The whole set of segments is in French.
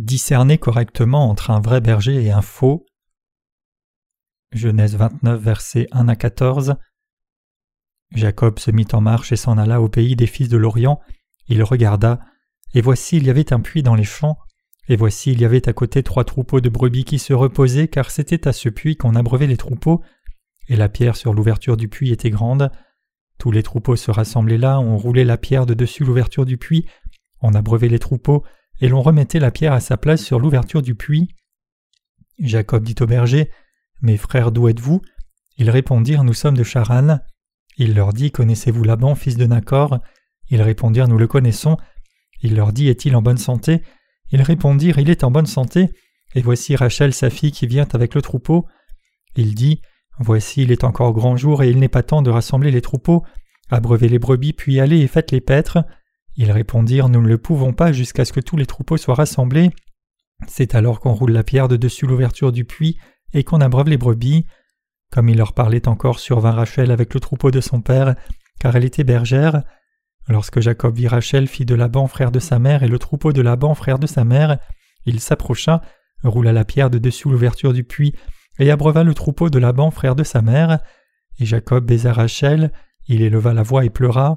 Discerner correctement entre un vrai berger et un faux. Genèse 29, versets 1 à 14. Jacob se mit en marche et s'en alla au pays des fils de l'Orient. Il regarda, et voici il y avait un puits dans les champs, et voici il y avait à côté trois troupeaux de brebis qui se reposaient, car c'était à ce puits qu'on abreuvait les troupeaux, et la pierre sur l'ouverture du puits était grande. Tous les troupeaux se rassemblaient là, on roulait la pierre de dessus l'ouverture du puits, on abreuvait les troupeaux, et l'on remettait la pierre à sa place sur l'ouverture du puits. Jacob dit au berger Mes frères, d'où êtes-vous? Ils répondirent Nous sommes de Charan. Il leur dit Connaissez-vous Laban, fils de Nacor? Ils répondirent Nous le connaissons. Il leur dit Est-il en bonne santé? Ils répondirent Il est en bonne santé, et voici Rachel sa fille qui vient avec le troupeau. Il dit Voici il est encore grand jour et il n'est pas temps de rassembler les troupeaux, abreuvez les brebis puis allez et faites les paîtres. Ils répondirent Nous ne le pouvons pas jusqu'à ce que tous les troupeaux soient rassemblés. C'est alors qu'on roule la pierre de dessus l'ouverture du puits et qu'on abreuve les brebis. Comme il leur parlait encore, survint Rachel avec le troupeau de son père, car elle était bergère. Lorsque Jacob vit Rachel, fille de Laban, frère de sa mère, et le troupeau de Laban, frère de sa mère, il s'approcha, roula la pierre de dessus l'ouverture du puits, et abreuva le troupeau de Laban, frère de sa mère. Et Jacob baisa Rachel, il éleva la voix et pleura.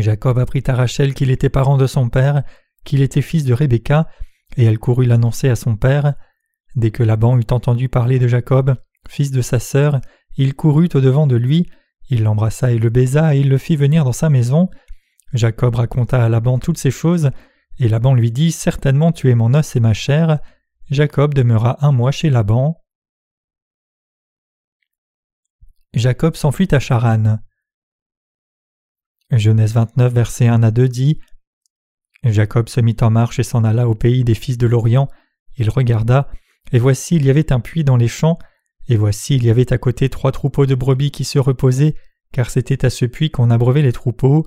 Jacob apprit à Rachel qu'il était parent de son père, qu'il était fils de Rebecca, et elle courut l'annoncer à son père. Dès que Laban eut entendu parler de Jacob, fils de sa sœur, il courut au-devant de lui, il l'embrassa et le baisa, et il le fit venir dans sa maison. Jacob raconta à Laban toutes ces choses, et Laban lui dit Certainement tu es mon os et ma chair. Jacob demeura un mois chez Laban. Jacob s'enfuit à Charan. Genèse 29, versets 1 à 2 dit Jacob se mit en marche et s'en alla au pays des fils de l'Orient. Il regarda, et voici il y avait un puits dans les champs, et voici il y avait à côté trois troupeaux de brebis qui se reposaient, car c'était à ce puits qu'on abreuvait les troupeaux.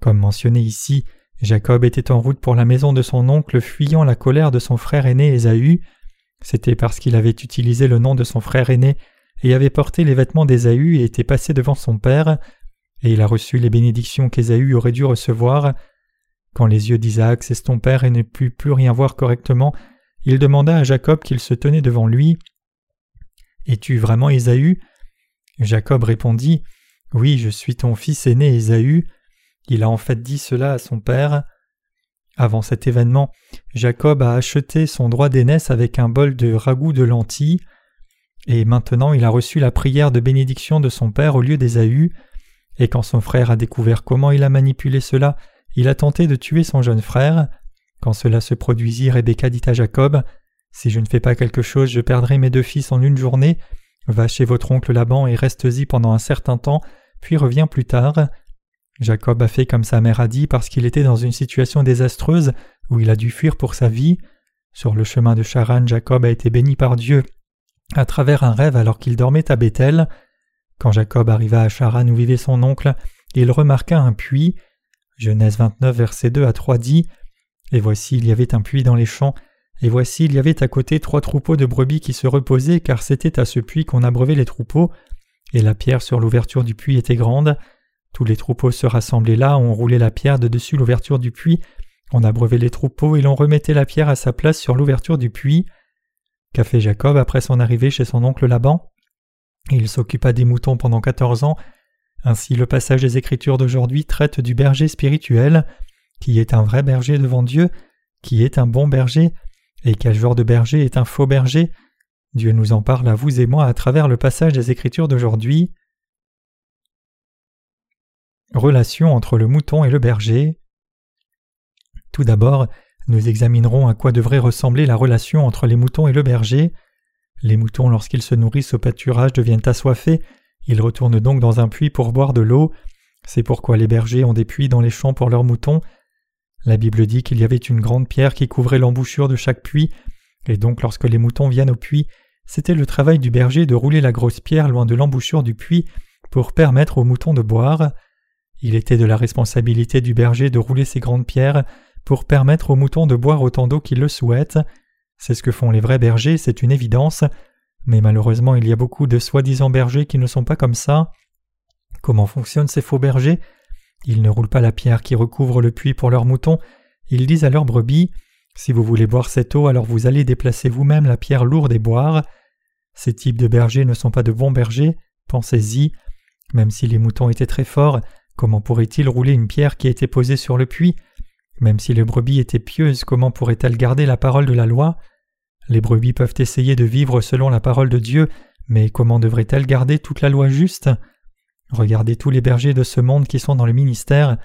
Comme mentionné ici, Jacob était en route pour la maison de son oncle, fuyant la colère de son frère aîné Ésaü. C'était parce qu'il avait utilisé le nom de son frère aîné et avait porté les vêtements d'Ésaü et était passé devant son père, et il a reçu les bénédictions qu'Ésaü aurait dû recevoir. Quand les yeux d'Isaac s'estompèrent et ne put plus rien voir correctement, il demanda à Jacob qu'il se tenait devant lui. Es-tu vraiment Ésaü? Jacob répondit Oui, je suis ton fils aîné Ésaü. Il a en fait dit cela à son père. Avant cet événement, Jacob a acheté son droit d'aînesse avec un bol de ragoût de lentilles, et maintenant il a reçu la prière de bénédiction de son père au lieu d'Ésaü. Et quand son frère a découvert comment il a manipulé cela, il a tenté de tuer son jeune frère. Quand cela se produisit, Rebecca dit à Jacob Si je ne fais pas quelque chose, je perdrai mes deux fils en une journée. Va chez votre oncle Laban et reste-y pendant un certain temps, puis reviens plus tard. Jacob a fait comme sa mère a dit parce qu'il était dans une situation désastreuse où il a dû fuir pour sa vie. Sur le chemin de Charan, Jacob a été béni par Dieu à travers un rêve alors qu'il dormait à Bethel. Quand Jacob arriva à Charan où vivait son oncle, il remarqua un puits. Genèse 29, verset 2 à 3 dit Et voici il y avait un puits dans les champs, et voici il y avait à côté trois troupeaux de brebis qui se reposaient, car c'était à ce puits qu'on abreuvait les troupeaux, et la pierre sur l'ouverture du puits était grande. Tous les troupeaux se rassemblaient là, on roulait la pierre de dessus l'ouverture du puits, on abreuvait les troupeaux et l'on remettait la pierre à sa place sur l'ouverture du puits. Qu'a fait Jacob après son arrivée chez son oncle Laban? Il s'occupa des moutons pendant quatorze ans. Ainsi le passage des Écritures d'aujourd'hui traite du berger spirituel, qui est un vrai berger devant Dieu, qui est un bon berger, et quel genre de berger est un faux berger? Dieu nous en parle à vous et moi à travers le passage des Écritures d'aujourd'hui. Relation entre le mouton et le berger. Tout d'abord, nous examinerons à quoi devrait ressembler la relation entre les moutons et le berger. Les moutons, lorsqu'ils se nourrissent au pâturage, deviennent assoiffés. Ils retournent donc dans un puits pour boire de l'eau. C'est pourquoi les bergers ont des puits dans les champs pour leurs moutons. La Bible dit qu'il y avait une grande pierre qui couvrait l'embouchure de chaque puits, et donc lorsque les moutons viennent au puits, c'était le travail du berger de rouler la grosse pierre loin de l'embouchure du puits pour permettre aux moutons de boire. Il était de la responsabilité du berger de rouler ces grandes pierres pour permettre aux moutons de boire autant d'eau qu'ils le souhaitent. C'est ce que font les vrais bergers, c'est une évidence. Mais malheureusement, il y a beaucoup de soi-disant bergers qui ne sont pas comme ça. Comment fonctionnent ces faux bergers? Ils ne roulent pas la pierre qui recouvre le puits pour leurs moutons, ils disent à leurs brebis Si vous voulez boire cette eau, alors vous allez déplacer vous-même la pierre lourde et boire. Ces types de bergers ne sont pas de bons bergers, pensez-y. Même si les moutons étaient très forts, comment pourraient-ils rouler une pierre qui été posée sur le puits? Même si les brebis étaient pieuses, comment pourraient-elles garder la parole de la loi? Les brebis peuvent essayer de vivre selon la parole de Dieu, mais comment devraient-elles garder toute la loi juste? Regardez tous les bergers de ce monde qui sont dans le ministère.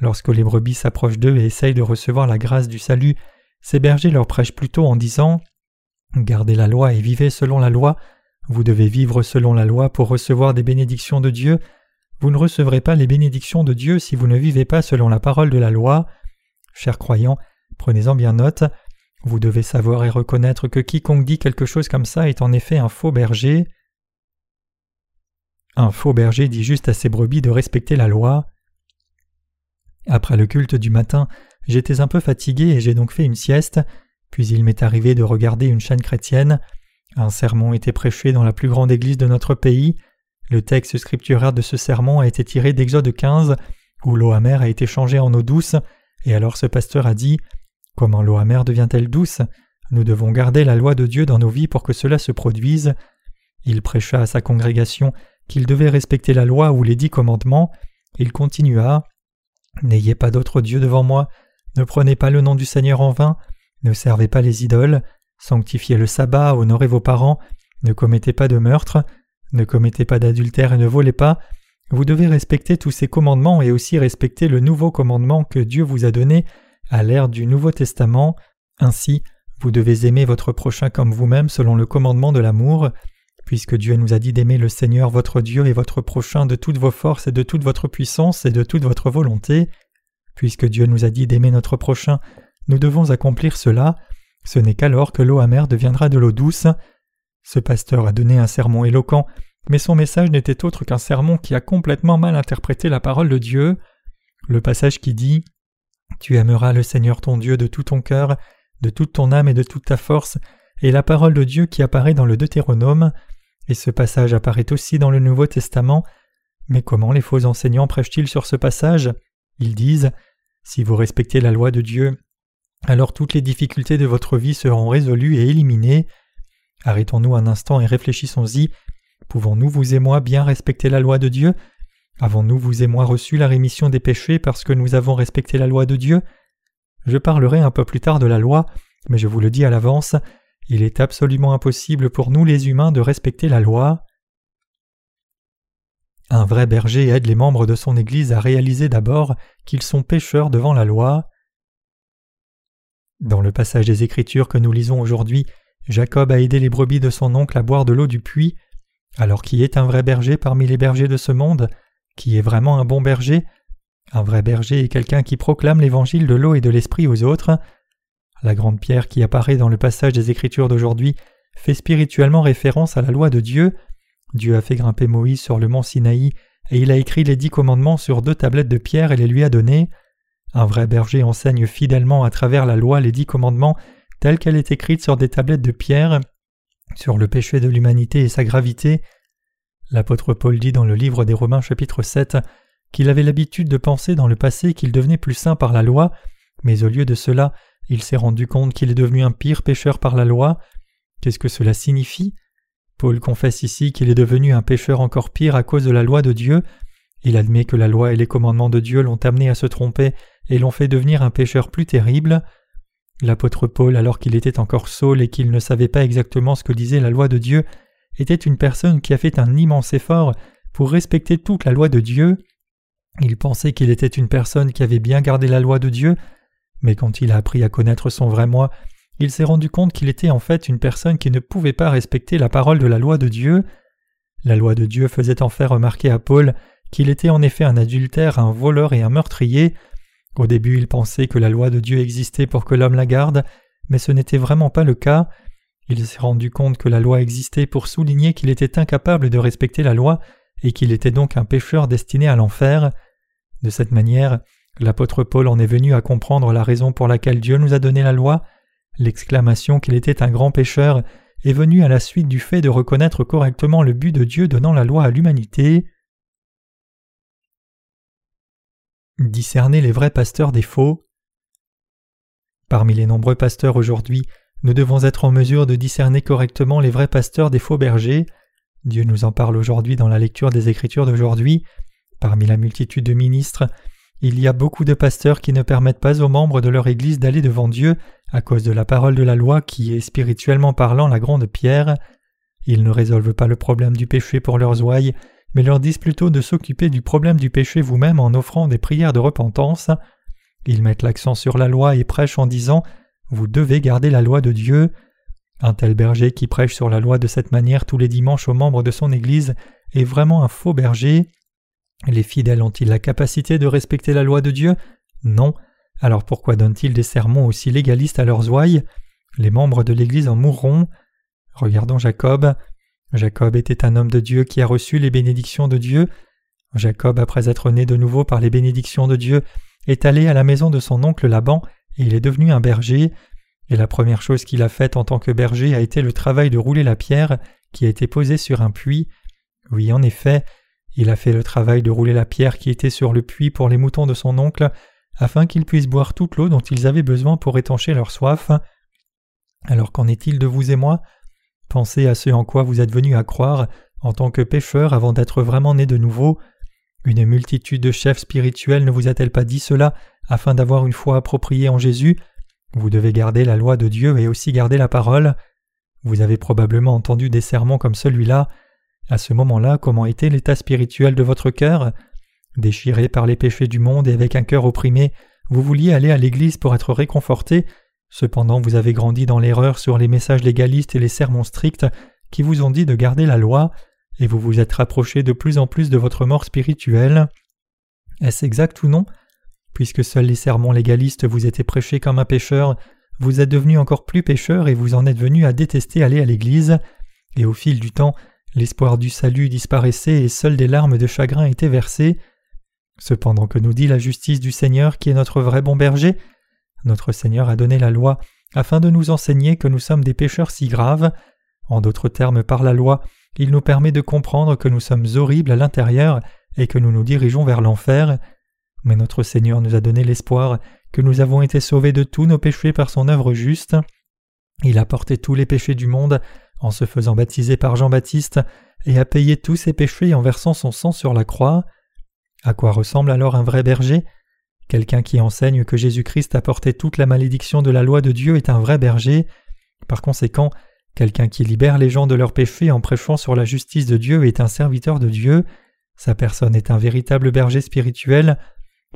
Lorsque les brebis s'approchent d'eux et essayent de recevoir la grâce du salut, ces bergers leur prêchent plutôt en disant Gardez la loi et vivez selon la loi. Vous devez vivre selon la loi pour recevoir des bénédictions de Dieu. Vous ne recevrez pas les bénédictions de Dieu si vous ne vivez pas selon la parole de la loi. Chers croyants, prenez-en bien note. Vous devez savoir et reconnaître que quiconque dit quelque chose comme ça est en effet un faux berger. Un faux berger dit juste à ses brebis de respecter la loi. Après le culte du matin, j'étais un peu fatigué et j'ai donc fait une sieste, puis il m'est arrivé de regarder une chaîne chrétienne. Un sermon était prêché dans la plus grande église de notre pays. Le texte scripturaire de ce sermon a été tiré d'Exode 15, où l'eau amère a été changée en eau douce, et alors ce pasteur a dit Comment l'eau amère devient-elle douce? Nous devons garder la loi de Dieu dans nos vies pour que cela se produise. Il prêcha à sa congrégation qu'il devait respecter la loi ou les dix commandements. Il continua N'ayez pas d'autre Dieu devant moi, ne prenez pas le nom du Seigneur en vain, ne servez pas les idoles, sanctifiez le sabbat, honorez vos parents, ne commettez pas de meurtre, ne commettez pas d'adultère et ne volez pas. Vous devez respecter tous ces commandements et aussi respecter le nouveau commandement que Dieu vous a donné à l'ère du Nouveau Testament. Ainsi, vous devez aimer votre prochain comme vous-même selon le commandement de l'amour. Puisque Dieu nous a dit d'aimer le Seigneur votre Dieu et votre prochain de toutes vos forces et de toute votre puissance et de toute votre volonté, puisque Dieu nous a dit d'aimer notre prochain, nous devons accomplir cela, ce n'est qu'alors que l'eau amère deviendra de l'eau douce. Ce pasteur a donné un sermon éloquent, mais son message n'était autre qu'un sermon qui a complètement mal interprété la parole de Dieu. Le passage qui dit Tu aimeras le Seigneur ton Dieu de tout ton cœur, de toute ton âme et de toute ta force, et la parole de Dieu qui apparaît dans le Deutéronome, et ce passage apparaît aussi dans le Nouveau Testament. Mais comment les faux enseignants prêchent-ils sur ce passage? Ils disent Si vous respectez la loi de Dieu, alors toutes les difficultés de votre vie seront résolues et éliminées. Arrêtons-nous un instant et réfléchissons-y. Pouvons-nous, vous et moi, bien respecter la loi de Dieu? Avons-nous, vous et moi, reçu la rémission des péchés parce que nous avons respecté la loi de Dieu? Je parlerai un peu plus tard de la loi, mais je vous le dis à l'avance, il est absolument impossible pour nous les humains de respecter la loi. Un vrai berger aide les membres de son Église à réaliser d'abord qu'ils sont pécheurs devant la loi. Dans le passage des Écritures que nous lisons aujourd'hui, Jacob a aidé les brebis de son oncle à boire de l'eau du puits. Alors qui est un vrai berger parmi les bergers de ce monde Qui est vraiment un bon berger? Un vrai berger est quelqu'un qui proclame l'évangile de l'eau et de l'esprit aux autres. La grande pierre qui apparaît dans le passage des Écritures d'aujourd'hui fait spirituellement référence à la loi de Dieu. Dieu a fait grimper Moïse sur le mont Sinaï et il a écrit les dix commandements sur deux tablettes de pierre et les lui a donnés. Un vrai berger enseigne fidèlement à travers la loi les dix commandements telle qu'elle est écrite sur des tablettes de pierre, sur le péché de l'humanité et sa gravité. L'apôtre Paul dit dans le livre des Romains chapitre 7 qu'il avait l'habitude de penser dans le passé qu'il devenait plus saint par la loi, mais au lieu de cela, il s'est rendu compte qu'il est devenu un pire pécheur par la loi. Qu'est-ce que cela signifie? Paul confesse ici qu'il est devenu un pécheur encore pire à cause de la loi de Dieu. Il admet que la loi et les commandements de Dieu l'ont amené à se tromper et l'ont fait devenir un pécheur plus terrible. L'apôtre Paul, alors qu'il était encore saul et qu'il ne savait pas exactement ce que disait la loi de Dieu, était une personne qui a fait un immense effort pour respecter toute la loi de Dieu. Il pensait qu'il était une personne qui avait bien gardé la loi de Dieu, mais quand il a appris à connaître son vrai moi, il s'est rendu compte qu'il était en fait une personne qui ne pouvait pas respecter la parole de la loi de Dieu. La loi de Dieu faisait en fait remarquer à Paul qu'il était en effet un adultère, un voleur et un meurtrier. Au début il pensait que la loi de Dieu existait pour que l'homme la garde, mais ce n'était vraiment pas le cas. Il s'est rendu compte que la loi existait pour souligner qu'il était incapable de respecter la loi et qu'il était donc un pécheur destiné à l'enfer. De cette manière, L'apôtre Paul en est venu à comprendre la raison pour laquelle Dieu nous a donné la loi. L'exclamation qu'il était un grand pécheur est venue à la suite du fait de reconnaître correctement le but de Dieu donnant la loi à l'humanité. Discerner les vrais pasteurs des faux. Parmi les nombreux pasteurs aujourd'hui, nous devons être en mesure de discerner correctement les vrais pasteurs des faux bergers. Dieu nous en parle aujourd'hui dans la lecture des Écritures d'aujourd'hui. Parmi la multitude de ministres, il y a beaucoup de pasteurs qui ne permettent pas aux membres de leur Église d'aller devant Dieu à cause de la parole de la loi qui est spirituellement parlant la grande pierre. Ils ne résolvent pas le problème du péché pour leurs ouailles, mais leur disent plutôt de s'occuper du problème du péché vous-même en offrant des prières de repentance. Ils mettent l'accent sur la loi et prêchent en disant Vous devez garder la loi de Dieu. Un tel berger qui prêche sur la loi de cette manière tous les dimanches aux membres de son Église est vraiment un faux berger. Les fidèles ont-ils la capacité de respecter la loi de Dieu? Non. Alors pourquoi donnent-ils des sermons aussi légalistes à leurs ouailles? Les membres de l'Église en mourront. Regardons Jacob. Jacob était un homme de Dieu qui a reçu les bénédictions de Dieu. Jacob, après être né de nouveau par les bénédictions de Dieu, est allé à la maison de son oncle Laban et il est devenu un berger. Et la première chose qu'il a faite en tant que berger a été le travail de rouler la pierre qui a été posée sur un puits. Oui, en effet, il a fait le travail de rouler la pierre qui était sur le puits pour les moutons de son oncle, afin qu'ils puissent boire toute l'eau dont ils avaient besoin pour étancher leur soif. Alors qu'en est-il de vous et moi? Pensez à ce en quoi vous êtes venus à croire en tant que pécheurs avant d'être vraiment nés de nouveau. Une multitude de chefs spirituels ne vous a-t-elle pas dit cela afin d'avoir une foi appropriée en Jésus? Vous devez garder la loi de Dieu et aussi garder la parole. Vous avez probablement entendu des sermons comme celui-là. À ce moment-là, comment était l'état spirituel de votre cœur? Déchiré par les péchés du monde et avec un cœur opprimé, vous vouliez aller à l'Église pour être réconforté, cependant vous avez grandi dans l'erreur sur les messages légalistes et les sermons stricts qui vous ont dit de garder la loi, et vous vous êtes rapproché de plus en plus de votre mort spirituelle. Est-ce exact ou non? Puisque seuls les sermons légalistes vous étaient prêchés comme un pécheur, vous êtes devenu encore plus pécheur et vous en êtes venu à détester aller à l'Église, et au fil du temps, L'espoir du salut disparaissait et seules des larmes de chagrin étaient versées. Cependant que nous dit la justice du Seigneur qui est notre vrai bon berger, notre Seigneur a donné la loi afin de nous enseigner que nous sommes des pécheurs si graves. En d'autres termes, par la loi, il nous permet de comprendre que nous sommes horribles à l'intérieur et que nous nous dirigeons vers l'enfer. Mais notre Seigneur nous a donné l'espoir que nous avons été sauvés de tous nos péchés par son œuvre juste. Il a porté tous les péchés du monde en se faisant baptiser par Jean-Baptiste et a payé tous ses péchés en versant son sang sur la croix. À quoi ressemble alors un vrai berger Quelqu'un qui enseigne que Jésus-Christ a porté toute la malédiction de la loi de Dieu est un vrai berger. Par conséquent, quelqu'un qui libère les gens de leurs péchés en prêchant sur la justice de Dieu est un serviteur de Dieu. Sa personne est un véritable berger spirituel.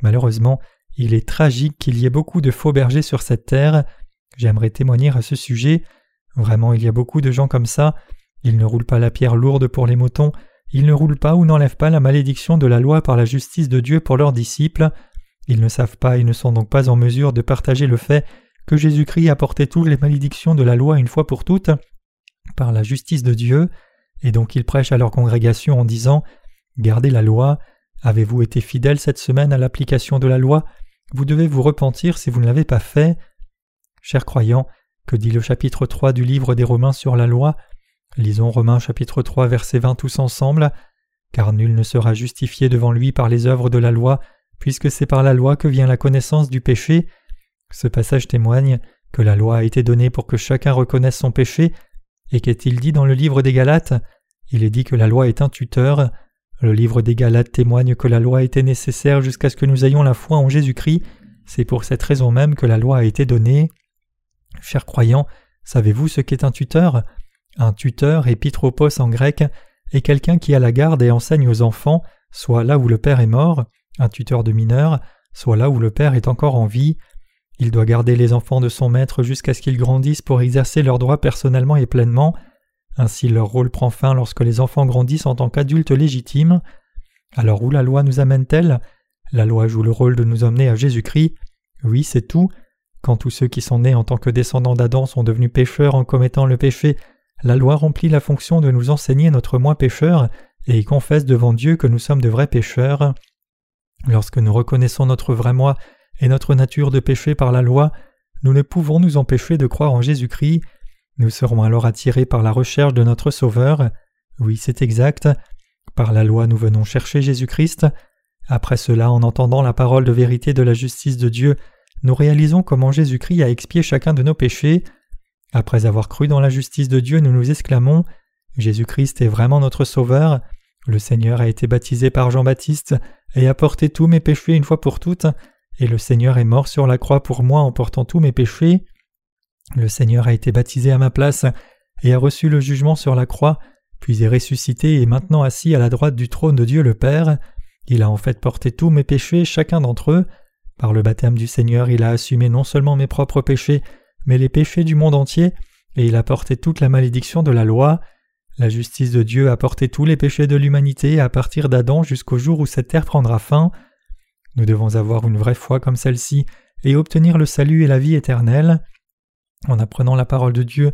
Malheureusement, il est tragique qu'il y ait beaucoup de faux bergers sur cette terre. J'aimerais témoigner à ce sujet. Vraiment, il y a beaucoup de gens comme ça. Ils ne roulent pas la pierre lourde pour les moutons, ils ne roulent pas ou n'enlèvent pas la malédiction de la loi par la justice de Dieu pour leurs disciples. Ils ne savent pas et ne sont donc pas en mesure de partager le fait que Jésus-Christ a porté toutes les malédictions de la loi une fois pour toutes par la justice de Dieu, et donc ils prêchent à leur congrégation en disant Gardez la loi, avez-vous été fidèles cette semaine à l'application de la loi? Vous devez vous repentir si vous ne l'avez pas fait. Chers croyants, que dit le chapitre 3 du livre des Romains sur la loi? Lisons Romains chapitre 3 verset 20 tous ensemble. Car nul ne sera justifié devant lui par les œuvres de la loi, puisque c'est par la loi que vient la connaissance du péché. Ce passage témoigne que la loi a été donnée pour que chacun reconnaisse son péché, et qu'est-il dit dans le livre des Galates? Il est dit que la loi est un tuteur. Le livre des Galates témoigne que la loi était nécessaire jusqu'à ce que nous ayons la foi en Jésus-Christ. C'est pour cette raison même que la loi a été donnée. Chers croyants, savez-vous ce qu'est un tuteur? Un tuteur, épitropos en grec, est quelqu'un qui a la garde et enseigne aux enfants, soit là où le père est mort, un tuteur de mineurs, soit là où le père est encore en vie. Il doit garder les enfants de son maître jusqu'à ce qu'ils grandissent pour exercer leurs droits personnellement et pleinement. Ainsi leur rôle prend fin lorsque les enfants grandissent en tant qu'adultes légitimes. Alors où la loi nous amène-t-elle? La loi joue le rôle de nous emmener à Jésus-Christ. Oui, c'est tout. Quand tous ceux qui sont nés en tant que descendants d'Adam sont devenus pécheurs en commettant le péché, la loi remplit la fonction de nous enseigner notre moi pécheur et confesse devant Dieu que nous sommes de vrais pécheurs. Lorsque nous reconnaissons notre vrai moi et notre nature de péché par la loi, nous ne pouvons nous empêcher de croire en Jésus-Christ. Nous serons alors attirés par la recherche de notre Sauveur. Oui, c'est exact. Par la loi, nous venons chercher Jésus-Christ. Après cela, en entendant la parole de vérité de la justice de Dieu, nous réalisons comment Jésus-Christ a expié chacun de nos péchés. Après avoir cru dans la justice de Dieu, nous nous exclamons Jésus-Christ est vraiment notre Sauveur. Le Seigneur a été baptisé par Jean-Baptiste et a porté tous mes péchés une fois pour toutes, et le Seigneur est mort sur la croix pour moi en portant tous mes péchés. Le Seigneur a été baptisé à ma place et a reçu le jugement sur la croix, puis est ressuscité et maintenant assis à la droite du trône de Dieu le Père. Il a en fait porté tous mes péchés, chacun d'entre eux. Par le baptême du Seigneur, il a assumé non seulement mes propres péchés, mais les péchés du monde entier, et il a porté toute la malédiction de la loi. La justice de Dieu a porté tous les péchés de l'humanité à partir d'Adam jusqu'au jour où cette terre prendra fin. Nous devons avoir une vraie foi comme celle-ci et obtenir le salut et la vie éternelle. En apprenant la parole de Dieu,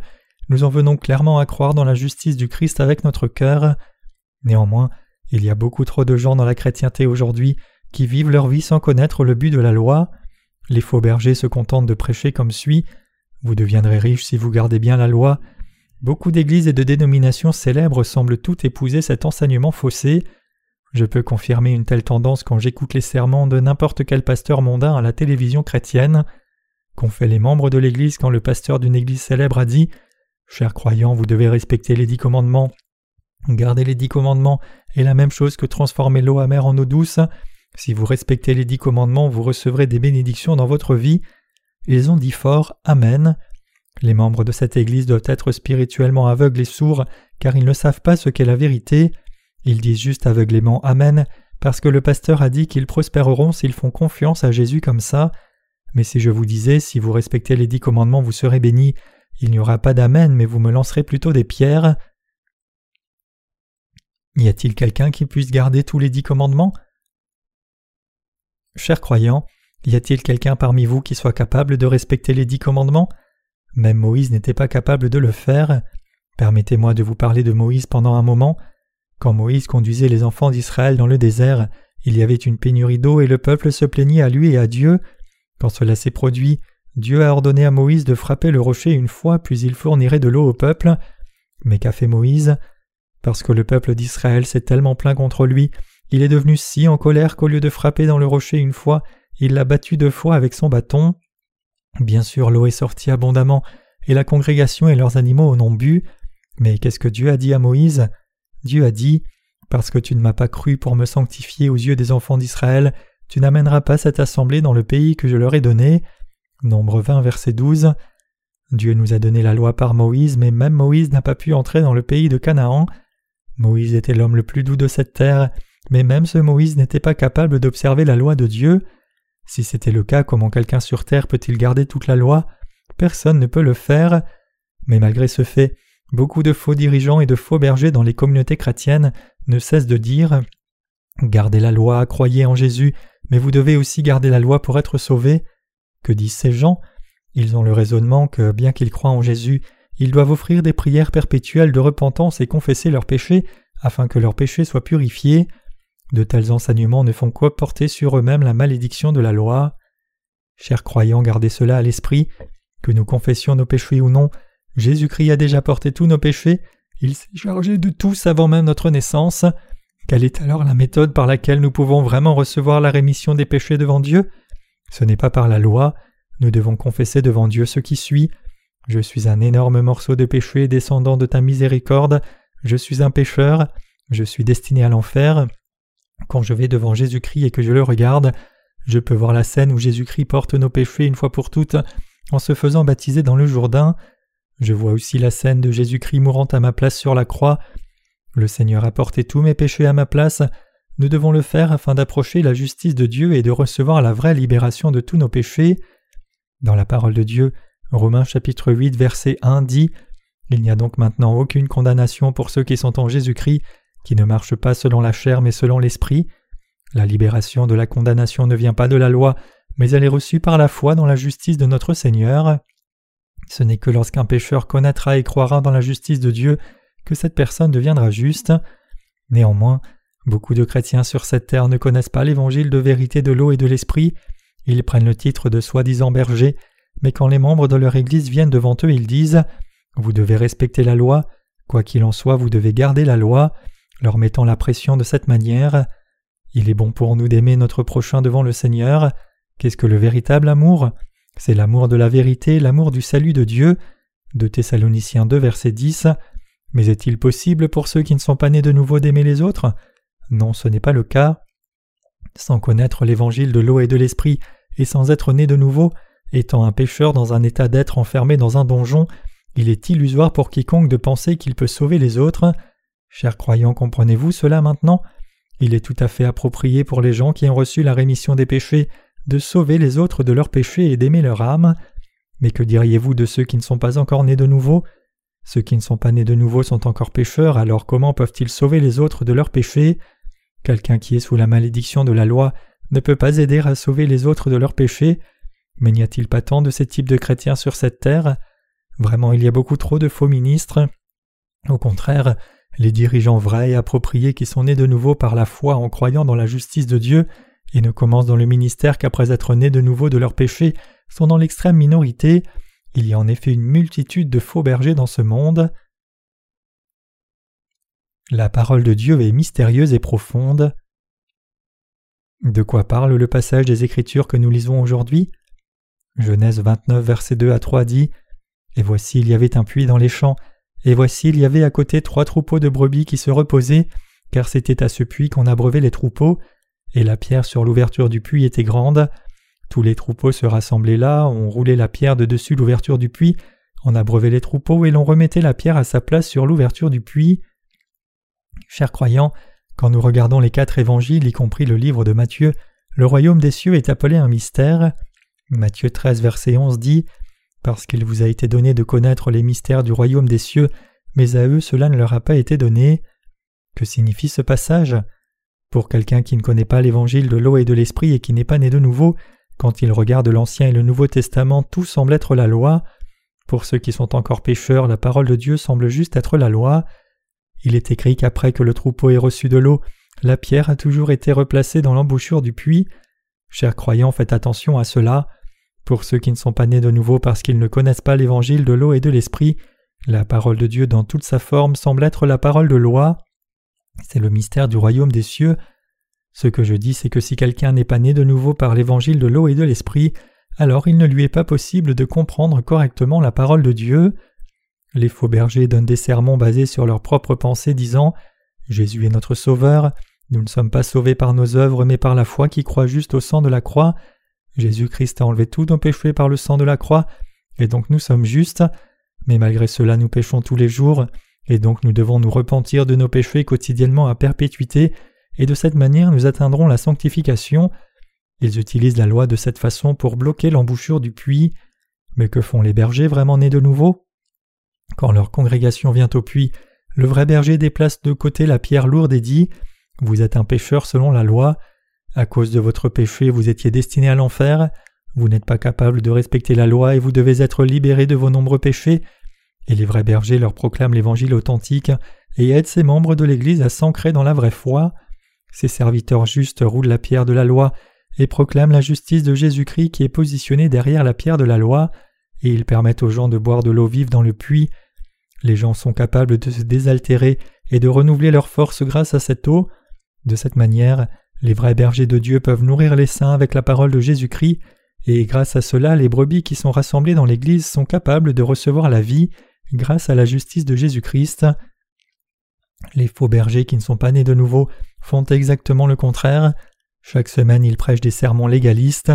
nous en venons clairement à croire dans la justice du Christ avec notre cœur. Néanmoins, il y a beaucoup trop de gens dans la chrétienté aujourd'hui qui vivent leur vie sans connaître le but de la loi. Les faux bergers se contentent de prêcher comme suit Vous deviendrez riche si vous gardez bien la loi. Beaucoup d'églises et de dénominations célèbres semblent toutes épouser cet enseignement faussé. Je peux confirmer une telle tendance quand j'écoute les sermons de n'importe quel pasteur mondain à la télévision chrétienne. Qu'ont fait les membres de l'Église quand le pasteur d'une Église célèbre a dit Chers croyants, vous devez respecter les dix commandements. Garder les dix commandements est la même chose que transformer l'eau amère en eau douce. Si vous respectez les dix commandements, vous recevrez des bénédictions dans votre vie. Ils ont dit fort Amen. Les membres de cette Église doivent être spirituellement aveugles et sourds, car ils ne savent pas ce qu'est la vérité. Ils disent juste aveuglément Amen, parce que le pasteur a dit qu'ils prospéreront s'ils font confiance à Jésus comme ça. Mais si je vous disais, si vous respectez les dix commandements, vous serez bénis, il n'y aura pas d'Amen, mais vous me lancerez plutôt des pierres. Y a-t-il quelqu'un qui puisse garder tous les dix commandements? Chers croyants, y a-t-il quelqu'un parmi vous qui soit capable de respecter les dix commandements? Même Moïse n'était pas capable de le faire. Permettez-moi de vous parler de Moïse pendant un moment. Quand Moïse conduisait les enfants d'Israël dans le désert, il y avait une pénurie d'eau et le peuple se plaignait à lui et à Dieu. Quand cela s'est produit, Dieu a ordonné à Moïse de frapper le rocher une fois, puis il fournirait de l'eau au peuple. Mais qu'a fait Moïse? Parce que le peuple d'Israël s'est tellement plaint contre lui, il est devenu si en colère qu'au lieu de frapper dans le rocher une fois, il l'a battu deux fois avec son bâton. Bien sûr, l'eau est sortie abondamment, et la congrégation et leurs animaux en ont bu. Mais qu'est-ce que Dieu a dit à Moïse? Dieu a dit Parce que tu ne m'as pas cru pour me sanctifier aux yeux des enfants d'Israël, tu n'amèneras pas cette assemblée dans le pays que je leur ai donné. Nombre 20, verset 12. Dieu nous a donné la loi par Moïse, mais même Moïse n'a pas pu entrer dans le pays de Canaan. Moïse était l'homme le plus doux de cette terre, mais même ce Moïse n'était pas capable d'observer la loi de Dieu. Si c'était le cas, comment quelqu'un sur terre peut-il garder toute la loi? Personne ne peut le faire. Mais malgré ce fait, beaucoup de faux dirigeants et de faux bergers dans les communautés chrétiennes ne cessent de dire Gardez la loi, croyez en Jésus, mais vous devez aussi garder la loi pour être sauvés. Que disent ces gens? Ils ont le raisonnement que, bien qu'ils croient en Jésus, ils doivent offrir des prières perpétuelles de repentance et confesser leurs péchés afin que leurs péchés soient purifiés. De tels enseignements ne font quoi porter sur eux-mêmes la malédiction de la loi. Chers croyants, gardez cela à l'esprit. Que nous confessions nos péchés ou non, Jésus-Christ a déjà porté tous nos péchés, il s'est chargé de tous avant même notre naissance. Quelle est alors la méthode par laquelle nous pouvons vraiment recevoir la rémission des péchés devant Dieu? Ce n'est pas par la loi, nous devons confesser devant Dieu ce qui suit. Je suis un énorme morceau de péché descendant de ta miséricorde, je suis un pécheur, je suis destiné à l'enfer. Quand je vais devant Jésus-Christ et que je le regarde, je peux voir la scène où Jésus-Christ porte nos péchés une fois pour toutes en se faisant baptiser dans le Jourdain. Je vois aussi la scène de Jésus-Christ mourant à ma place sur la croix. Le Seigneur a porté tous mes péchés à ma place. Nous devons le faire afin d'approcher la justice de Dieu et de recevoir la vraie libération de tous nos péchés. Dans la parole de Dieu, Romains chapitre 8 verset 1 dit Il n'y a donc maintenant aucune condamnation pour ceux qui sont en Jésus-Christ, qui ne marchent pas selon la chair mais selon l'esprit. La libération de la condamnation ne vient pas de la loi, mais elle est reçue par la foi dans la justice de notre Seigneur. Ce n'est que lorsqu'un pécheur connaîtra et croira dans la justice de Dieu que cette personne deviendra juste. Néanmoins, beaucoup de chrétiens sur cette terre ne connaissent pas l'évangile de vérité de l'eau et de l'esprit. Ils prennent le titre de soi-disant berger, mais quand les membres de leur Église viennent devant eux, ils disent Vous devez respecter la loi, quoi qu'il en soit, vous devez garder la loi, leur mettant la pression de cette manière. Il est bon pour nous d'aimer notre prochain devant le Seigneur. Qu'est-ce que le véritable amour? C'est l'amour de la vérité, l'amour du salut de Dieu. De Thessaloniciens 2, verset 10. Mais est-il possible pour ceux qui ne sont pas nés de nouveau d'aimer les autres? Non, ce n'est pas le cas. Sans connaître l'évangile de l'eau et de l'esprit, et sans être né de nouveau, étant un pécheur dans un état d'être enfermé dans un donjon, il est illusoire pour quiconque de penser qu'il peut sauver les autres. Chers croyants, comprenez-vous cela maintenant? Il est tout à fait approprié pour les gens qui ont reçu la rémission des péchés de sauver les autres de leurs péchés et d'aimer leur âme. Mais que diriez-vous de ceux qui ne sont pas encore nés de nouveau? Ceux qui ne sont pas nés de nouveau sont encore pécheurs, alors comment peuvent-ils sauver les autres de leurs péchés? Quelqu'un qui est sous la malédiction de la loi ne peut pas aider à sauver les autres de leurs péchés. Mais n'y a-t-il pas tant de ces types de chrétiens sur cette terre? Vraiment, il y a beaucoup trop de faux ministres. Au contraire, les dirigeants vrais et appropriés qui sont nés de nouveau par la foi en croyant dans la justice de Dieu et ne commencent dans le ministère qu'après être nés de nouveau de leurs péchés sont dans l'extrême minorité. Il y a en effet une multitude de faux bergers dans ce monde. La parole de Dieu est mystérieuse et profonde. De quoi parle le passage des Écritures que nous lisons aujourd'hui? Genèse 29, verset 2 à 3 dit Et voici il y avait un puits dans les champs, et voici il y avait à côté trois troupeaux de brebis qui se reposaient, car c'était à ce puits qu'on abreuvait les troupeaux, et la pierre sur l'ouverture du puits était grande. Tous les troupeaux se rassemblaient là, on roulait la pierre de dessus l'ouverture du puits, on abreuvait les troupeaux et l'on remettait la pierre à sa place sur l'ouverture du puits. Chers croyants, quand nous regardons les quatre évangiles, y compris le livre de Matthieu, le royaume des cieux est appelé un mystère. Matthieu 13, verset 11 dit Parce qu'il vous a été donné de connaître les mystères du royaume des cieux, mais à eux cela ne leur a pas été donné. Que signifie ce passage? Pour quelqu'un qui ne connaît pas l'évangile de l'eau et de l'esprit et qui n'est pas né de nouveau, quand il regarde l'Ancien et le Nouveau Testament, tout semble être la loi. Pour ceux qui sont encore pécheurs, la parole de Dieu semble juste être la loi. Il est écrit qu'après que le troupeau ait reçu de l'eau, la pierre a toujours été replacée dans l'embouchure du puits. Chers croyants, faites attention à cela. Pour ceux qui ne sont pas nés de nouveau parce qu'ils ne connaissent pas l'évangile de l'eau et de l'esprit, la parole de Dieu dans toute sa forme semble être la parole de loi. C'est le mystère du royaume des cieux. Ce que je dis, c'est que si quelqu'un n'est pas né de nouveau par l'évangile de l'eau et de l'esprit, alors il ne lui est pas possible de comprendre correctement la parole de Dieu. Les faux bergers donnent des sermons basés sur leurs propres pensées disant Jésus est notre Sauveur, nous ne sommes pas sauvés par nos œuvres mais par la foi qui croit juste au sang de la croix, Jésus-Christ a enlevé tous nos péchés par le sang de la croix, et donc nous sommes justes, mais malgré cela nous péchons tous les jours, et donc nous devons nous repentir de nos péchés quotidiennement à perpétuité, et de cette manière nous atteindrons la sanctification. Ils utilisent la loi de cette façon pour bloquer l'embouchure du puits. Mais que font les bergers vraiment nés de nouveau? Quand leur congrégation vient au puits, le vrai berger déplace de côté la pierre lourde et dit Vous êtes un pécheur selon la loi, à cause de votre péché, vous étiez destiné à l'enfer. Vous n'êtes pas capable de respecter la loi et vous devez être libérés de vos nombreux péchés. Et les vrais bergers leur proclament l'évangile authentique et aident ces membres de l'Église à s'ancrer dans la vraie foi. Ces serviteurs justes roulent la pierre de la loi et proclament la justice de Jésus-Christ qui est positionnée derrière la pierre de la loi, et ils permettent aux gens de boire de l'eau vive dans le puits. Les gens sont capables de se désaltérer et de renouveler leur force grâce à cette eau. De cette manière, les vrais bergers de Dieu peuvent nourrir les saints avec la parole de Jésus-Christ, et grâce à cela les brebis qui sont rassemblées dans l'Église sont capables de recevoir la vie grâce à la justice de Jésus-Christ. Les faux bergers qui ne sont pas nés de nouveau font exactement le contraire. Chaque semaine ils prêchent des sermons légalistes.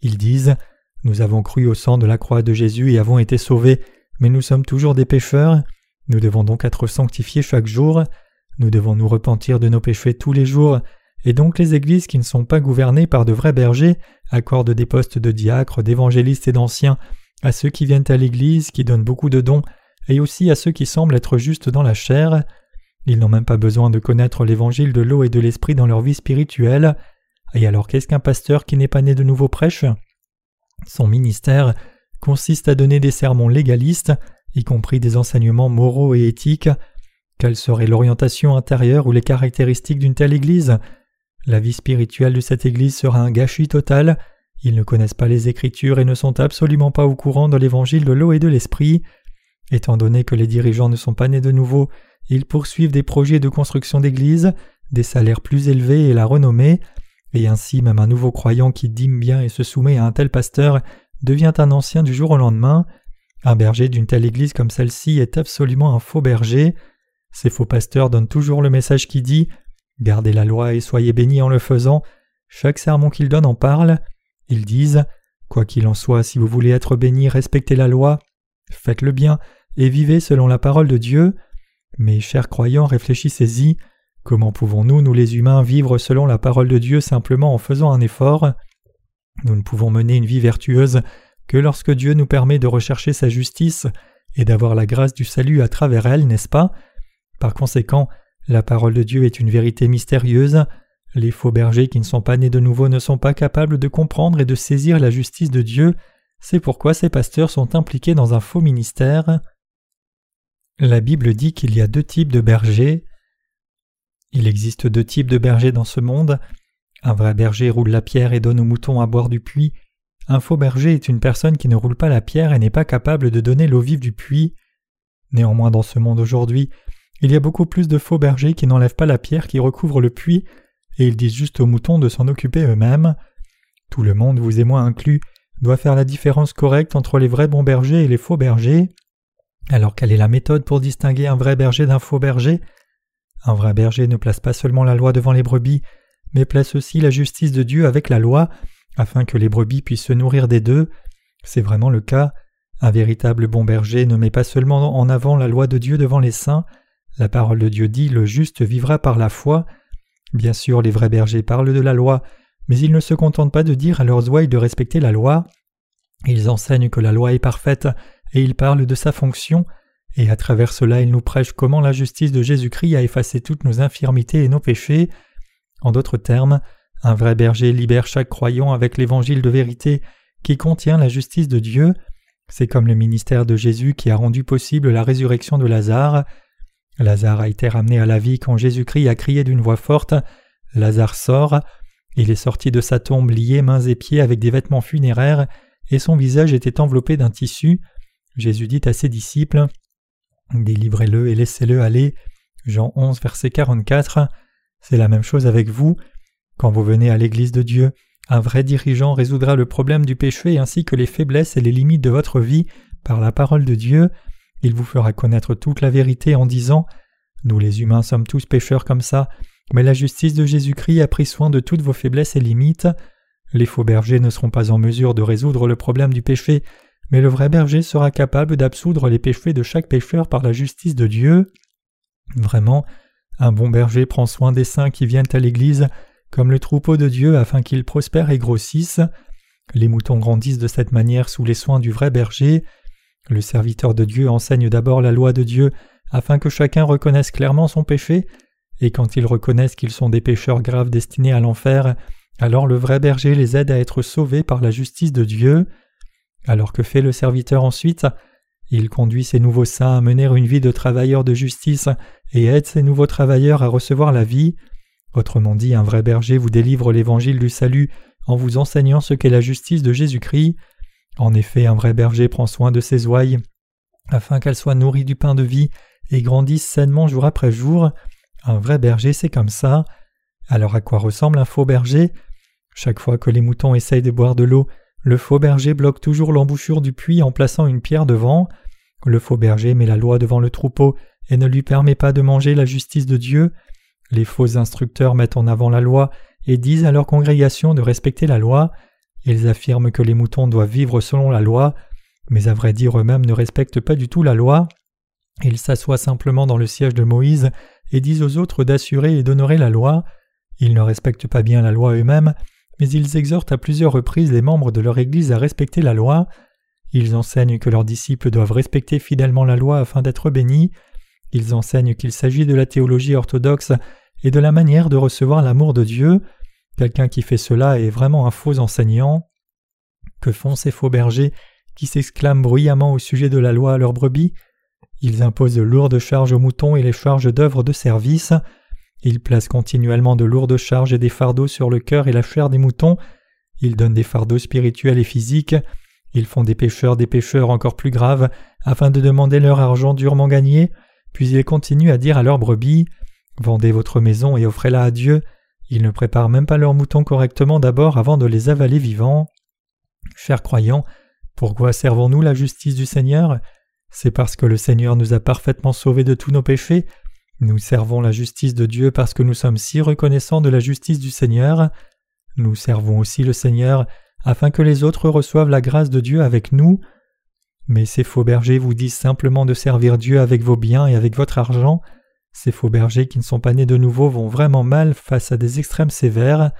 Ils disent Nous avons cru au sang de la croix de Jésus et avons été sauvés, mais nous sommes toujours des pécheurs. Nous devons donc être sanctifiés chaque jour. Nous devons nous repentir de nos péchés tous les jours et donc les églises qui ne sont pas gouvernées par de vrais bergers accordent des postes de diacres, d'évangélistes et d'anciens à ceux qui viennent à l'église, qui donnent beaucoup de dons, et aussi à ceux qui semblent être justes dans la chair. Ils n'ont même pas besoin de connaître l'évangile de l'eau et de l'esprit dans leur vie spirituelle. Et alors qu'est-ce qu'un pasteur qui n'est pas né de nouveau prêche? Son ministère consiste à donner des sermons légalistes, y compris des enseignements moraux et éthiques. Quelle serait l'orientation intérieure ou les caractéristiques d'une telle Église? La vie spirituelle de cette Église sera un gâchis total. Ils ne connaissent pas les Écritures et ne sont absolument pas au courant de l'évangile de l'eau et de l'esprit. Étant donné que les dirigeants ne sont pas nés de nouveau, ils poursuivent des projets de construction d'églises, des salaires plus élevés et la renommée. et ainsi même un nouveau croyant qui dîme bien et se soumet à un tel pasteur devient un ancien du jour au lendemain. Un berger d'une telle église comme celle-ci est absolument un faux berger. Ces faux pasteurs donnent toujours le message qui dit Gardez la loi et soyez bénis en le faisant. Chaque sermon qu'ils donnent en parle. Ils disent Quoi qu'il en soit, si vous voulez être bénis, respectez la loi, faites le bien et vivez selon la parole de Dieu. Mais chers croyants, réfléchissez-y. Comment pouvons-nous, nous les humains, vivre selon la parole de Dieu simplement en faisant un effort? Nous ne pouvons mener une vie vertueuse que lorsque Dieu nous permet de rechercher sa justice et d'avoir la grâce du salut à travers elle, n'est-ce pas? Par conséquent, la parole de Dieu est une vérité mystérieuse. Les faux bergers qui ne sont pas nés de nouveau ne sont pas capables de comprendre et de saisir la justice de Dieu. C'est pourquoi ces pasteurs sont impliqués dans un faux ministère. La Bible dit qu'il y a deux types de bergers. Il existe deux types de bergers dans ce monde. Un vrai berger roule la pierre et donne aux moutons à boire du puits. Un faux berger est une personne qui ne roule pas la pierre et n'est pas capable de donner l'eau vive du puits. Néanmoins dans ce monde aujourd'hui, il y a beaucoup plus de faux bergers qui n'enlèvent pas la pierre qui recouvre le puits, et ils disent juste aux moutons de s'en occuper eux-mêmes. Tout le monde, vous et moi inclus, doit faire la différence correcte entre les vrais bons bergers et les faux bergers. Alors quelle est la méthode pour distinguer un vrai berger d'un faux berger? Un vrai berger ne place pas seulement la loi devant les brebis, mais place aussi la justice de Dieu avec la loi, afin que les brebis puissent se nourrir des deux. C'est vraiment le cas. Un véritable bon berger ne met pas seulement en avant la loi de Dieu devant les saints, la parole de Dieu dit Le juste vivra par la foi. Bien sûr, les vrais bergers parlent de la loi, mais ils ne se contentent pas de dire à leurs ouailles de respecter la loi. Ils enseignent que la loi est parfaite, et ils parlent de sa fonction, et à travers cela ils nous prêchent comment la justice de Jésus-Christ a effacé toutes nos infirmités et nos péchés. En d'autres termes, un vrai berger libère chaque croyant avec l'évangile de vérité qui contient la justice de Dieu. C'est comme le ministère de Jésus qui a rendu possible la résurrection de Lazare. Lazare a été ramené à la vie quand Jésus-Christ a crié d'une voix forte Lazare sort. Il est sorti de sa tombe lié mains et pieds avec des vêtements funéraires, et son visage était enveloppé d'un tissu. Jésus dit à ses disciples Délivrez-le et laissez-le aller. Jean 11, verset 44. C'est la même chose avec vous. Quand vous venez à l'Église de Dieu, un vrai dirigeant résoudra le problème du péché ainsi que les faiblesses et les limites de votre vie par la parole de Dieu. Il vous fera connaître toute la vérité en disant Nous les humains sommes tous pécheurs comme ça, mais la justice de Jésus-Christ a pris soin de toutes vos faiblesses et limites. Les faux bergers ne seront pas en mesure de résoudre le problème du péché, mais le vrai berger sera capable d'absoudre les péchés de chaque pécheur par la justice de Dieu. Vraiment, un bon berger prend soin des saints qui viennent à l'Église comme le troupeau de Dieu afin qu'ils prospèrent et grossissent. Les moutons grandissent de cette manière sous les soins du vrai berger. Le serviteur de Dieu enseigne d'abord la loi de Dieu afin que chacun reconnaisse clairement son péché, et quand ils reconnaissent qu'ils sont des pécheurs graves destinés à l'enfer, alors le vrai berger les aide à être sauvés par la justice de Dieu. Alors que fait le serviteur ensuite? Il conduit ces nouveaux saints à mener une vie de travailleurs de justice et aide ces nouveaux travailleurs à recevoir la vie. Autrement dit, un vrai berger vous délivre l'évangile du salut en vous enseignant ce qu'est la justice de Jésus-Christ. En effet, un vrai berger prend soin de ses ouailles, afin qu'elles soient nourries du pain de vie et grandissent sainement jour après jour. Un vrai berger, c'est comme ça. Alors à quoi ressemble un faux berger? Chaque fois que les moutons essayent de boire de l'eau, le faux berger bloque toujours l'embouchure du puits en plaçant une pierre devant. Le faux berger met la loi devant le troupeau et ne lui permet pas de manger la justice de Dieu. Les faux instructeurs mettent en avant la loi et disent à leur congrégation de respecter la loi. Ils affirment que les moutons doivent vivre selon la loi, mais à vrai dire eux-mêmes ne respectent pas du tout la loi. Ils s'assoient simplement dans le siège de Moïse et disent aux autres d'assurer et d'honorer la loi. Ils ne respectent pas bien la loi eux-mêmes, mais ils exhortent à plusieurs reprises les membres de leur Église à respecter la loi. Ils enseignent que leurs disciples doivent respecter fidèlement la loi afin d'être bénis. Ils enseignent qu'il s'agit de la théologie orthodoxe et de la manière de recevoir l'amour de Dieu. Quelqu'un qui fait cela est vraiment un faux enseignant. Que font ces faux bergers qui s'exclament bruyamment au sujet de la loi à leurs brebis? Ils imposent de lourdes charges aux moutons et les charges d'œuvres de service. Ils placent continuellement de lourdes charges et des fardeaux sur le cœur et la chair des moutons. Ils donnent des fardeaux spirituels et physiques. Ils font des pécheurs des pécheurs encore plus graves afin de demander leur argent durement gagné. Puis ils continuent à dire à leurs brebis Vendez votre maison et offrez-la à Dieu Ils ne préparent même pas leurs moutons correctement d'abord avant de les avaler vivants. Chers croyants, pourquoi servons-nous la justice du Seigneur? C'est parce que le Seigneur nous a parfaitement sauvés de tous nos péchés. Nous servons la justice de Dieu parce que nous sommes si reconnaissants de la justice du Seigneur. Nous servons aussi le Seigneur afin que les autres reçoivent la grâce de Dieu avec nous. Mais ces faux bergers vous disent simplement de servir Dieu avec vos biens et avec votre argent. Ces faux bergers qui ne sont pas nés de nouveau vont vraiment mal face à des extrêmes sévères.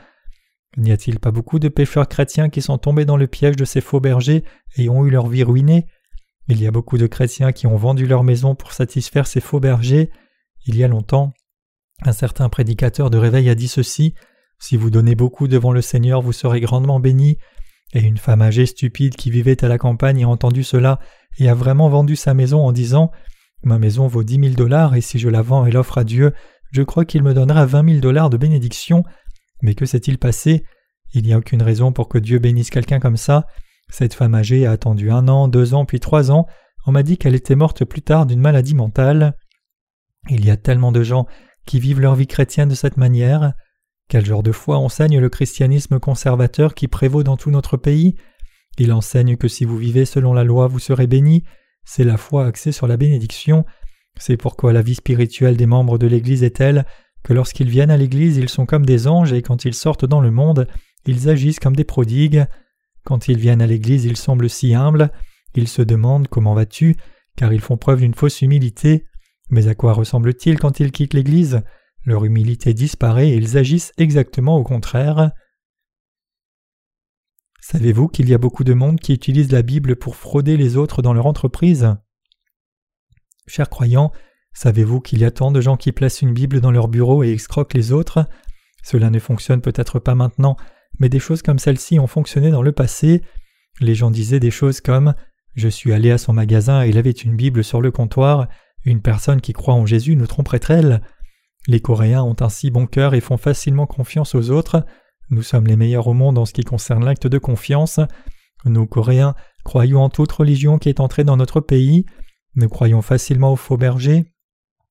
N'y a-t-il pas beaucoup de pécheurs chrétiens qui sont tombés dans le piège de ces faux bergers et ont eu leur vie ruinée? Il y a beaucoup de chrétiens qui ont vendu leur maison pour satisfaire ces faux bergers. Il y a longtemps, un certain prédicateur de réveil a dit ceci Si vous donnez beaucoup devant le Seigneur, vous serez grandement bénis. Et une femme âgée stupide qui vivait à la campagne a entendu cela et a vraiment vendu sa maison en disant Ma maison vaut dix mille dollars et si je la vends et l'offre à Dieu, je crois qu'il me donnera vingt mille dollars de bénédiction. Mais que s'est-il passé? Il n'y a aucune raison pour que Dieu bénisse quelqu'un comme ça. Cette femme âgée a attendu un an, deux ans, puis trois ans. On m'a dit qu'elle était morte plus tard d'une maladie mentale. Il y a tellement de gens qui vivent leur vie chrétienne de cette manière. Quel genre de foi enseigne le christianisme conservateur qui prévaut dans tout notre pays? Il enseigne que si vous vivez selon la loi, vous serez bénis. C'est la foi axée sur la bénédiction. C'est pourquoi la vie spirituelle des membres de l'Église est telle que lorsqu'ils viennent à l'Église, ils sont comme des anges et quand ils sortent dans le monde, ils agissent comme des prodigues. Quand ils viennent à l'Église, ils semblent si humbles. Ils se demandent comment vas-tu, car ils font preuve d'une fausse humilité. Mais à quoi ressemblent-ils quand ils quittent l'Église? Leur humilité disparaît et ils agissent exactement au contraire. Savez-vous qu'il y a beaucoup de monde qui utilise la Bible pour frauder les autres dans leur entreprise? Chers croyants, savez-vous qu'il y a tant de gens qui placent une Bible dans leur bureau et escroquent les autres? Cela ne fonctionne peut-être pas maintenant, mais des choses comme celle-ci ont fonctionné dans le passé. Les gens disaient des choses comme Je suis allé à son magasin et il avait une Bible sur le comptoir. Une personne qui croit en Jésus nous tromperait-elle? Les Coréens ont un si bon cœur et font facilement confiance aux autres. Nous sommes les meilleurs au monde en ce qui concerne l'acte de confiance. Nous, Coréens, croyons en toute religion qui est entrée dans notre pays. Nous croyons facilement aux faux bergers.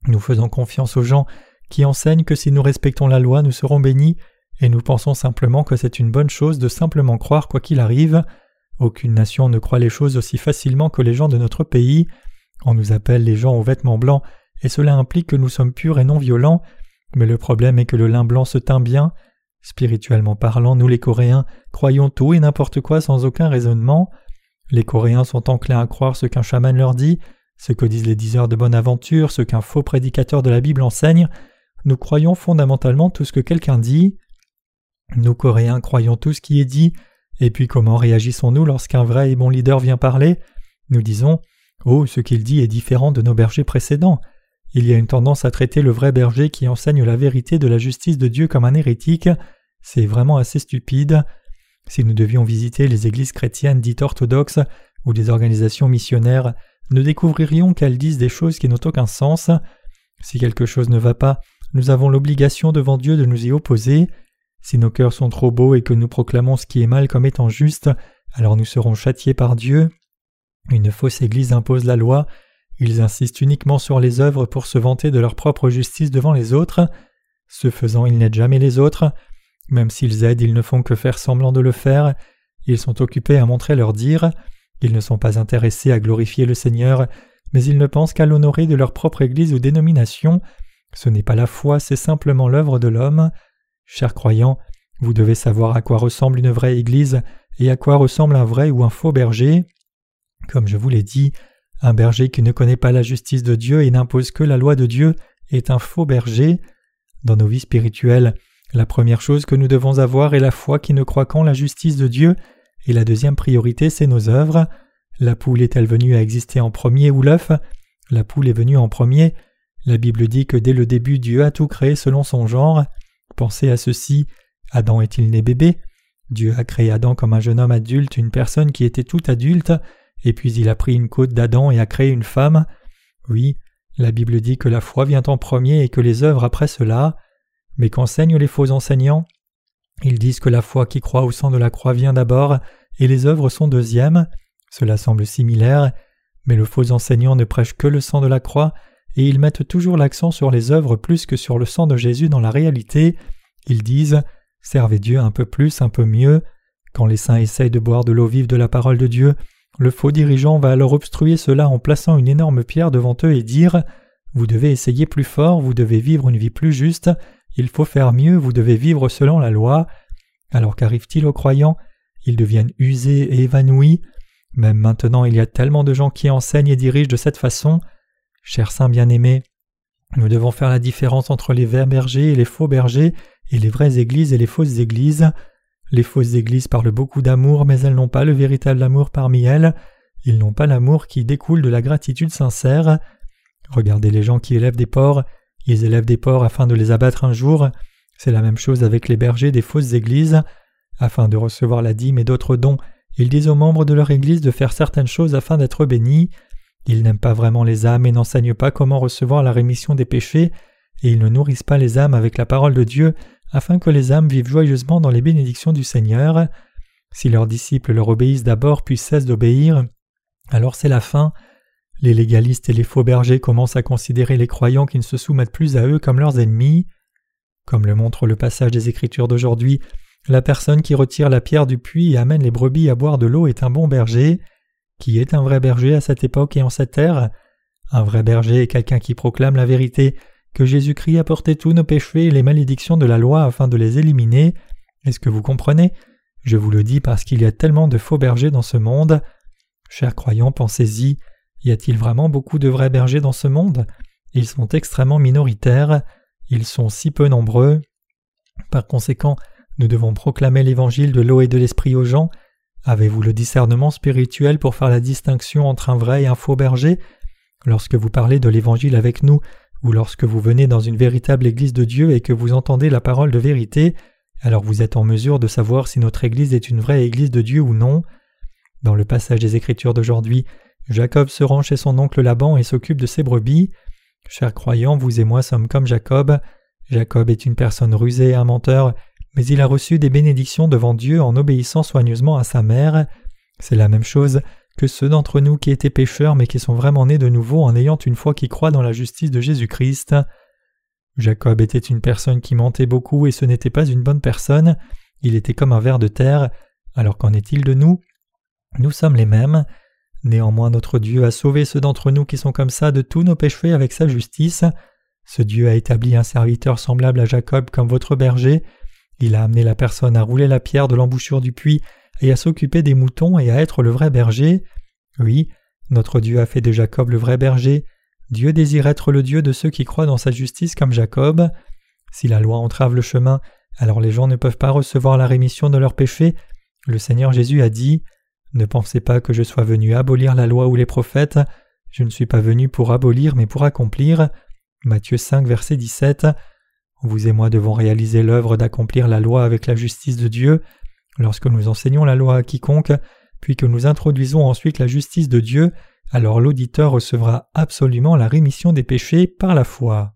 Nous faisons confiance aux gens qui enseignent que si nous respectons la loi, nous serons bénis, et nous pensons simplement que c'est une bonne chose de simplement croire quoi qu'il arrive. Aucune nation ne croit les choses aussi facilement que les gens de notre pays. On nous appelle les gens aux vêtements blancs et cela implique que nous sommes purs et non violents, mais le problème est que le lin blanc se teint bien. Spirituellement parlant, nous les Coréens croyons tout et n'importe quoi sans aucun raisonnement. Les Coréens sont enclins à croire ce qu'un chaman leur dit, ce que disent les diseurs de bonne aventure, ce qu'un faux prédicateur de la Bible enseigne. Nous croyons fondamentalement tout ce que quelqu'un dit. Nous Coréens croyons tout ce qui est dit, et puis comment réagissons-nous lorsqu'un vrai et bon leader vient parler? Nous disons Oh, ce qu'il dit est différent de nos bergers précédents. Il y a une tendance à traiter le vrai berger qui enseigne la vérité de la justice de Dieu comme un hérétique. C'est vraiment assez stupide. Si nous devions visiter les églises chrétiennes dites orthodoxes ou des organisations missionnaires, nous découvririons qu'elles disent des choses qui n'ont aucun sens. Si quelque chose ne va pas, nous avons l'obligation devant Dieu de nous y opposer. Si nos cœurs sont trop beaux et que nous proclamons ce qui est mal comme étant juste, alors nous serons châtiés par Dieu. Une fausse Église impose la loi, ils insistent uniquement sur les œuvres pour se vanter de leur propre justice devant les autres. Ce faisant, ils n'aident jamais les autres. Même s'ils aident, ils ne font que faire semblant de le faire. Ils sont occupés à montrer leur dire. Ils ne sont pas intéressés à glorifier le Seigneur, mais ils ne pensent qu'à l'honorer de leur propre Église ou dénomination. Ce n'est pas la foi, c'est simplement l'œuvre de l'homme. Chers croyants, vous devez savoir à quoi ressemble une vraie Église et à quoi ressemble un vrai ou un faux berger. Comme je vous l'ai dit, un berger qui ne connaît pas la justice de Dieu et n'impose que la loi de Dieu est un faux berger. Dans nos vies spirituelles, la première chose que nous devons avoir est la foi qui ne croit qu'en la justice de Dieu, et la deuxième priorité c'est nos œuvres. La poule est-elle venue à exister en premier ou l'œuf? La poule est venue en premier. La Bible dit que dès le début Dieu a tout créé selon son genre. Pensez à ceci. Adam est-il né bébé? Dieu a créé Adam comme un jeune homme adulte, une personne qui était tout adulte, et puis il a pris une côte d'Adam et a créé une femme. Oui, la Bible dit que la foi vient en premier et que les œuvres après cela. Mais qu'enseignent les faux enseignants? Ils disent que la foi qui croit au sang de la croix vient d'abord et les œuvres sont deuxième. Cela semble similaire, mais le faux enseignant ne prêche que le sang de la croix et ils mettent toujours l'accent sur les œuvres plus que sur le sang de Jésus dans la réalité, Ils disent Servez Dieu un peu plus, un peu mieux. Quand les saints essayent de boire de l'eau vive de la parole de Dieu, le faux dirigeant va alors obstruer cela en plaçant une énorme pierre devant eux et dire Vous devez essayer plus fort, vous devez vivre une vie plus juste, il faut faire mieux, vous devez vivre selon la loi. Alors qu'arrive-t-il aux croyants? Ils deviennent usés et évanouis. Même maintenant, il y a tellement de gens qui enseignent et dirigent de cette façon. Chers saints bien-aimés, nous devons faire la différence entre les vrais bergers et les faux bergers, et les vraies églises et les fausses églises. Les fausses églises parlent beaucoup d'amour, mais elles n'ont pas le véritable amour parmi elles. Ils n'ont pas l'amour qui découle de la gratitude sincère. Regardez les gens qui élèvent des porcs. Ils élèvent des porcs afin de les abattre un jour. C'est la même chose avec les bergers des fausses églises. Afin de recevoir la dîme et d'autres dons, ils disent aux membres de leur église de faire certaines choses afin d'être bénis. Ils n'aiment pas vraiment les âmes et n'enseignent pas comment recevoir la rémission des péchés, et ils ne nourrissent pas les âmes avec la parole de Dieu afin que les âmes vivent joyeusement dans les bénédictions du Seigneur. Si leurs disciples leur obéissent d'abord puis cessent d'obéir, alors c'est la fin. Les légalistes et les faux bergers commencent à considérer les croyants qui ne se soumettent plus à eux comme leurs ennemis. Comme le montre le passage des Écritures d'aujourd'hui, la personne qui retire la pierre du puits et amène les brebis à boire de l'eau est un bon berger. Qui est un vrai berger à cette époque et en cette ère? Un vrai berger est quelqu'un qui proclame la vérité, que Jésus-Christ a porté tous nos péchés et les malédictions de la loi afin de les éliminer. Est-ce que vous comprenez? Je vous le dis parce qu'il y a tellement de faux bergers dans ce monde. Chers croyants, pensez-y. Y a-t-il vraiment beaucoup de vrais bergers dans ce monde? Ils sont extrêmement minoritaires. Ils sont si peu nombreux. Par conséquent, nous devons proclamer l'évangile de l'eau et de l'esprit aux gens. Avez-vous le discernement spirituel pour faire la distinction entre un vrai et un faux berger? Lorsque vous parlez de l'évangile avec nous, ou lorsque vous venez dans une véritable église de Dieu et que vous entendez la parole de vérité, alors vous êtes en mesure de savoir si notre église est une vraie église de Dieu ou non. Dans le passage des Écritures d'aujourd'hui, Jacob se rend chez son oncle Laban et s'occupe de ses brebis. Chers croyants, vous et moi sommes comme Jacob. Jacob est une personne rusée et un menteur, mais il a reçu des bénédictions devant Dieu en obéissant soigneusement à sa mère. C'est la même chose que ceux d'entre nous qui étaient pécheurs mais qui sont vraiment nés de nouveau en ayant une foi qui croit dans la justice de Jésus-Christ. Jacob était une personne qui mentait beaucoup et ce n'était pas une bonne personne, il était comme un ver de terre, alors qu'en est-il de nous? Nous sommes les mêmes. Néanmoins notre Dieu a sauvé ceux d'entre nous qui sont comme ça de tous nos péchés avec sa justice. Ce Dieu a établi un serviteur semblable à Jacob comme votre berger, il a amené la personne à rouler la pierre de l'embouchure du puits et à s'occuper des moutons et à être le vrai berger. Oui, notre Dieu a fait de Jacob le vrai berger. Dieu désire être le Dieu de ceux qui croient dans sa justice comme Jacob. Si la loi entrave le chemin, alors les gens ne peuvent pas recevoir la rémission de leurs péchés. Le Seigneur Jésus a dit Ne pensez pas que je sois venu abolir la loi ou les prophètes. Je ne suis pas venu pour abolir mais pour accomplir. Matthieu 5, verset 17. Vous et moi devons réaliser l'œuvre d'accomplir la loi avec la justice de Dieu. Lorsque nous enseignons la loi à quiconque, puis que nous introduisons ensuite la justice de Dieu, alors l'auditeur recevra absolument la rémission des péchés par la foi.